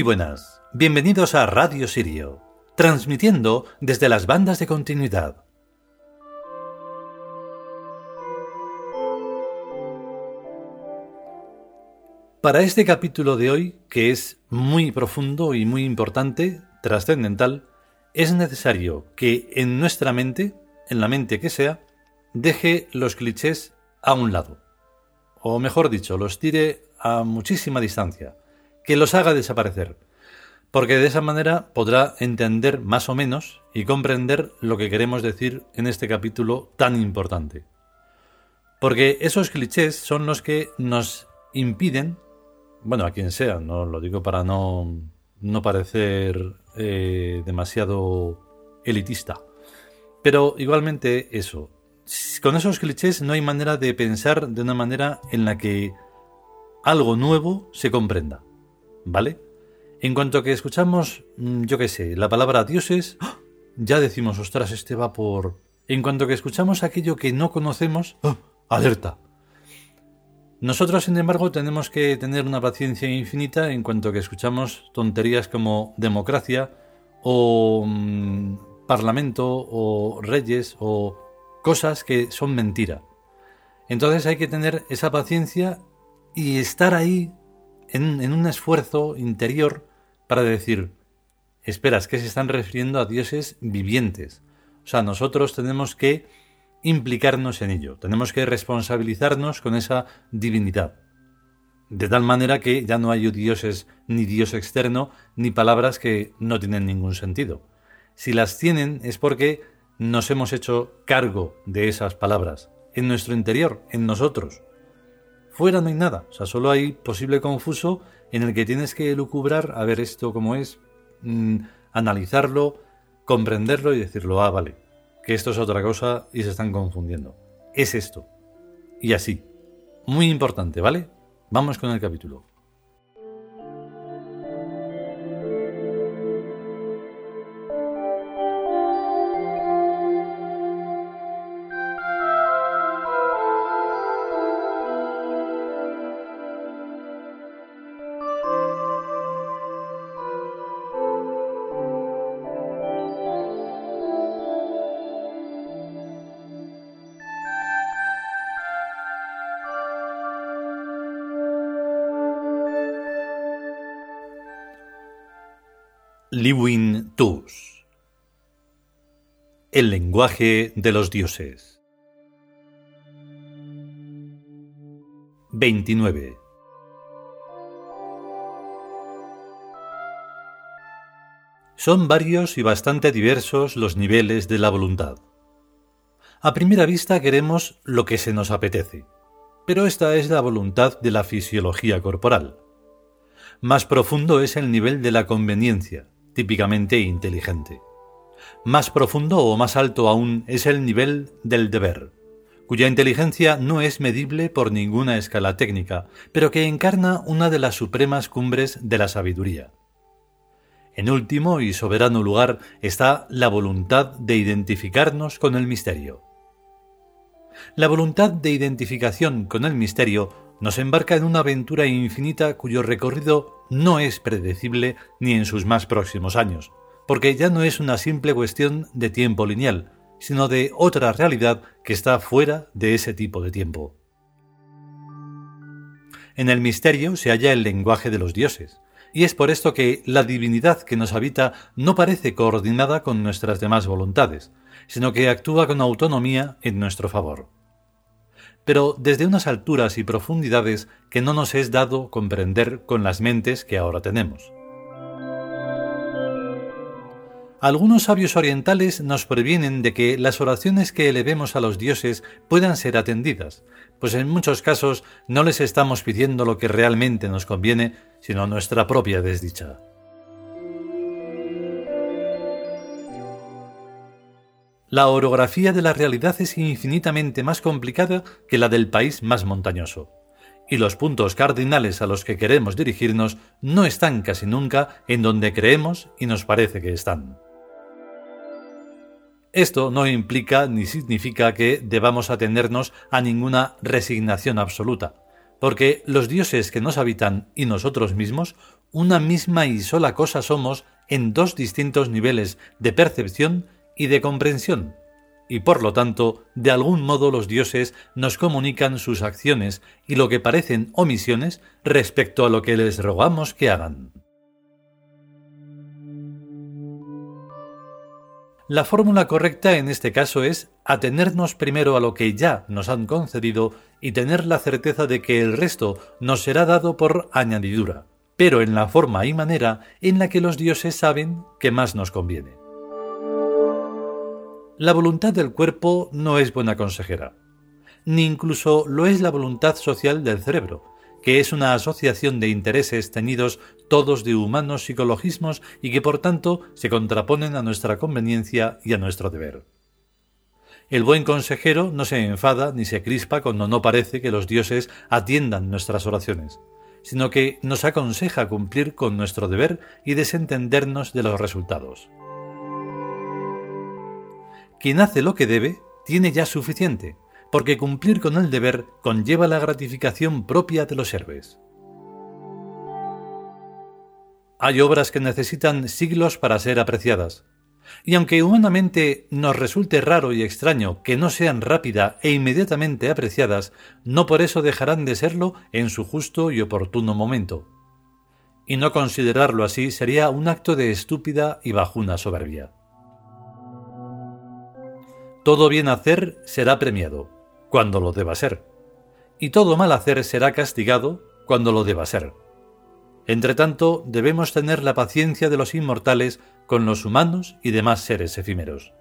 Muy buenas, bienvenidos a Radio Sirio, transmitiendo desde las bandas de continuidad. Para este capítulo de hoy, que es muy profundo y muy importante, trascendental, es necesario que en nuestra mente, en la mente que sea, deje los clichés a un lado. O mejor dicho, los tire a muchísima distancia, que los haga desaparecer, porque de esa manera podrá entender más o menos y comprender lo que queremos decir en este capítulo tan importante. Porque esos clichés son los que nos impiden bueno, a quien sea, no lo digo para no, no parecer eh, demasiado elitista. Pero igualmente eso, con esos clichés no hay manera de pensar de una manera en la que algo nuevo se comprenda, ¿vale? En cuanto que escuchamos, mm, yo qué sé, la palabra dioses, ¡ah! ya decimos, ostras, este va por... En cuanto que escuchamos aquello que no conocemos, ¡ah! alerta, nosotros, sin embargo, tenemos que tener una paciencia infinita en cuanto que escuchamos tonterías como democracia o mm, parlamento o reyes o cosas que son mentira. Entonces hay que tener esa paciencia y estar ahí en, un esfuerzo interior para decir, esperas que se están refiriendo a dioses vivientes. O sea, nosotros tenemos que implicarnos en ello, tenemos que responsabilizarnos con esa divinidad. De tal manera que ya no hay dioses ni Dios externo, ni palabras que no tienen ningún sentido. Si las tienen es porque nos hemos hecho cargo de esas palabras, en nuestro interior, en nosotros. Fuera no hay nada, o sea, solo hay posible confuso en el que tienes que lucubrar a ver esto cómo es, mm, analizarlo, comprenderlo y decirlo, ah, vale, que esto es otra cosa y se están confundiendo. Es esto. Y así. Muy importante, ¿vale? Vamos con el capítulo. Liwin Tus El lenguaje de los dioses 29 Son varios y bastante diversos los niveles de la voluntad. A primera vista queremos lo que se nos apetece, pero esta es la voluntad de la fisiología corporal. Más profundo es el nivel de la conveniencia, típicamente inteligente. Más profundo o más alto aún es el nivel del deber, cuya inteligencia no es medible por ninguna escala técnica, pero que encarna una de las supremas cumbres de la sabiduría. En último y soberano lugar está la voluntad de identificarnos con el misterio. La voluntad de identificación con el misterio nos embarca en una aventura infinita cuyo recorrido no es predecible ni en sus más próximos años, porque ya no es una simple cuestión de tiempo lineal, sino de otra realidad que está fuera de ese tipo de tiempo. En el misterio se halla el lenguaje de los dioses, y es por esto que la divinidad que nos habita no parece coordinada con nuestras demás voluntades, sino que actúa con autonomía en nuestro favor pero desde unas alturas y profundidades que no nos es dado comprender con las mentes que ahora tenemos. Algunos sabios orientales nos previenen de que las oraciones que elevemos a los dioses puedan ser atendidas, pues en muchos casos no les estamos pidiendo lo que realmente nos conviene, sino nuestra propia desdicha. La orografía de la realidad es infinitamente más complicada que la del país más montañoso, y los puntos cardinales a los que queremos dirigirnos no están casi nunca en donde creemos y nos parece que están. Esto no implica ni significa que debamos atendernos a ninguna resignación absoluta, porque los dioses que nos habitan y nosotros mismos una misma y sola cosa somos en dos distintos niveles de percepción y de comprensión, y por lo tanto, de algún modo los dioses nos comunican sus acciones y lo que parecen omisiones respecto a lo que les rogamos que hagan. La fórmula correcta en este caso es atenernos primero a lo que ya nos han concedido y tener la certeza de que el resto nos será dado por añadidura, pero en la forma y manera en la que los dioses saben que más nos conviene. La voluntad del cuerpo no es buena consejera, ni incluso lo es la voluntad social del cerebro, que es una asociación de intereses teñidos todos de humanos psicologismos y que por tanto se contraponen a nuestra conveniencia y a nuestro deber. El buen consejero no se enfada ni se crispa cuando no parece que los dioses atiendan nuestras oraciones, sino que nos aconseja cumplir con nuestro deber y desentendernos de los resultados. Quien hace lo que debe tiene ya suficiente, porque cumplir con el deber conlleva la gratificación propia de los héroes. Hay obras que necesitan siglos para ser apreciadas, y aunque humanamente nos resulte raro y extraño que no sean rápida e inmediatamente apreciadas, no por eso dejarán de serlo en su justo y oportuno momento. Y no considerarlo así sería un acto de estúpida y bajuna soberbia. Todo bien hacer será premiado, cuando lo deba ser, y todo mal hacer será castigado cuando lo deba ser. Entretanto, debemos tener la paciencia de los inmortales con los humanos y demás seres efímeros.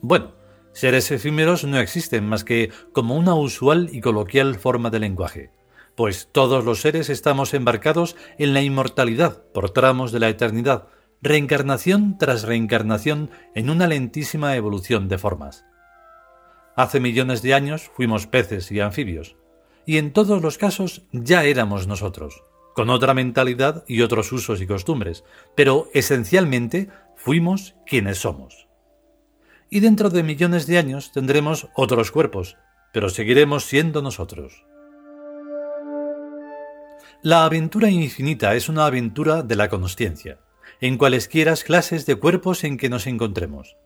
Bueno, seres efímeros no existen más que como una usual y coloquial forma de lenguaje, pues todos los seres estamos embarcados en la inmortalidad por tramos de la eternidad, reencarnación tras reencarnación en una lentísima evolución de formas. Hace millones de años fuimos peces y anfibios, y en todos los casos ya éramos nosotros, con otra mentalidad y otros usos y costumbres, pero esencialmente fuimos quienes somos. Y dentro de millones de años tendremos otros cuerpos, pero seguiremos siendo nosotros. La aventura infinita es una aventura de la consciencia, en cualesquiera clases de cuerpos en que nos encontremos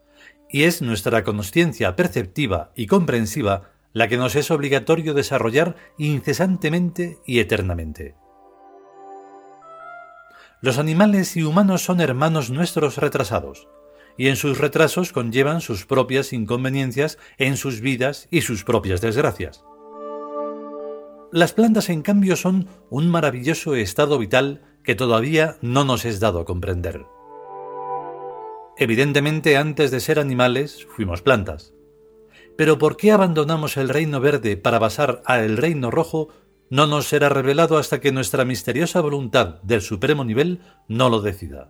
y es nuestra consciencia perceptiva y comprensiva la que nos es obligatorio desarrollar incesantemente y eternamente. Los animales y humanos son hermanos nuestros retrasados, y en sus retrasos conllevan sus propias inconveniencias en sus vidas y sus propias desgracias. Las plantas, en cambio, son un maravilloso estado vital que todavía no nos es dado comprender. Evidentemente antes de ser animales fuimos plantas. Pero ¿por qué abandonamos el reino verde para pasar al reino rojo? No nos será revelado hasta que nuestra misteriosa voluntad del supremo nivel no lo decida.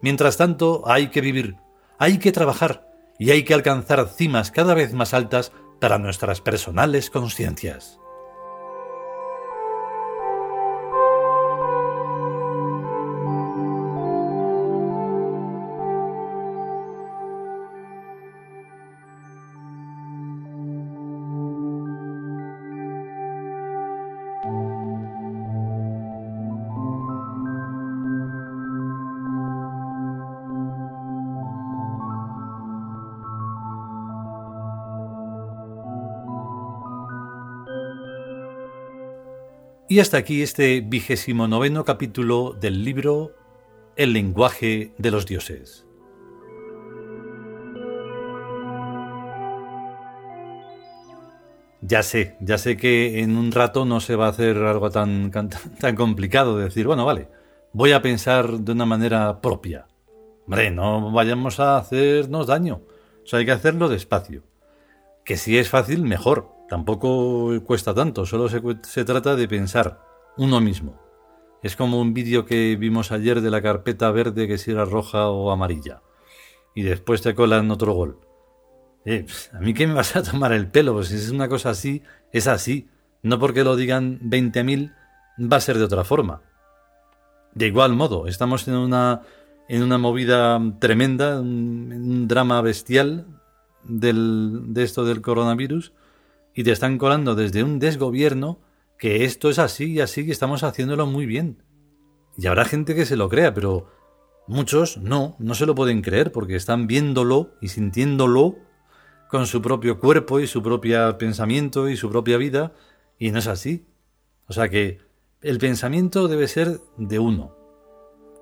Mientras tanto, hay que vivir, hay que trabajar y hay que alcanzar cimas cada vez más altas para nuestras personales conciencias. Y hasta aquí este vigésimo noveno capítulo del libro El lenguaje de los dioses. Ya sé, ya sé que en un rato no se va a hacer algo tan, tan complicado de decir, bueno, vale, voy a pensar de una manera propia. Hombre, no vayamos a hacernos daño. O sea, hay que hacerlo despacio. Que si es fácil, mejor. Tampoco cuesta tanto, solo se, trata de pensar uno mismo. Es como un vídeo que vimos ayer de la carpeta verde que si era roja o amarilla. Y después te colan otro gol. Eh, ¿A mí qué me vas a tomar el pelo? Pues si es una cosa así, es así. No porque lo digan 20.000 va a ser de otra forma. De igual modo, estamos en una, en una movida tremenda, en un drama bestial de esto del coronavirus, y te están colando desde un desgobierno que esto es así y así y estamos haciéndolo muy bien. Y habrá gente que se lo crea, pero muchos no, no se lo pueden creer porque están viéndolo y sintiéndolo con su propio cuerpo y su propio pensamiento y su propia vida y no es así. O sea que el pensamiento debe ser de uno.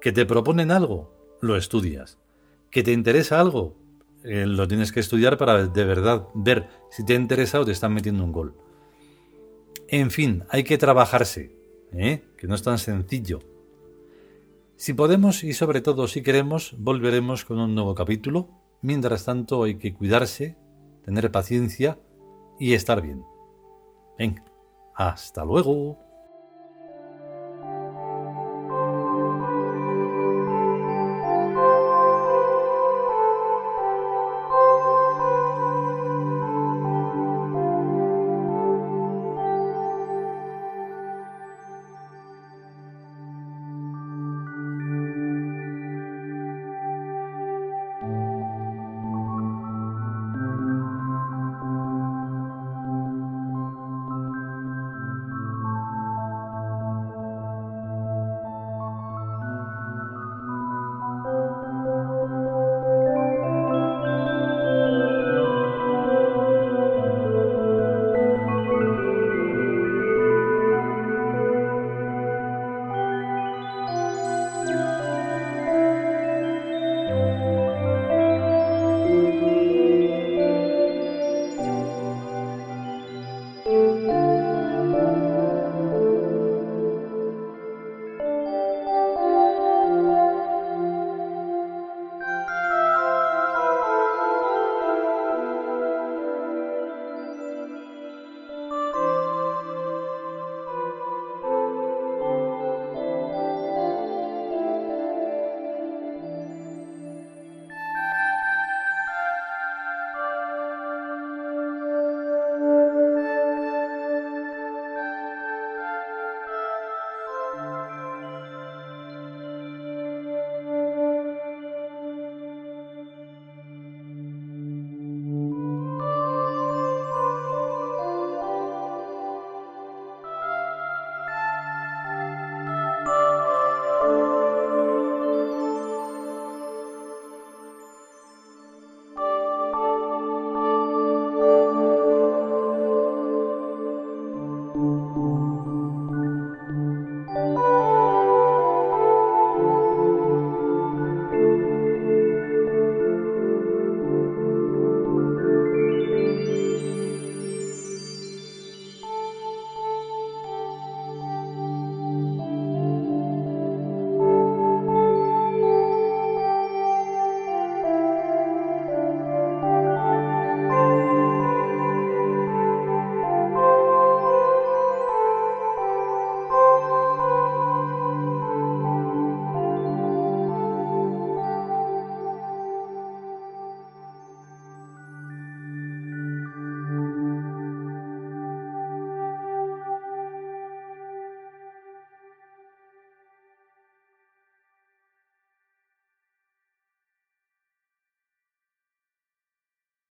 Que te proponen algo, lo estudias. Que te interesa algo, eh, lo tienes que estudiar para de verdad ver si te interesa o te están metiendo un gol. En fin, hay que trabajarse, ¿eh? que no es tan sencillo. Si podemos y sobre todo si queremos, volveremos con un nuevo capítulo. Mientras tanto hay que cuidarse, tener paciencia y estar bien. Venga, hasta luego.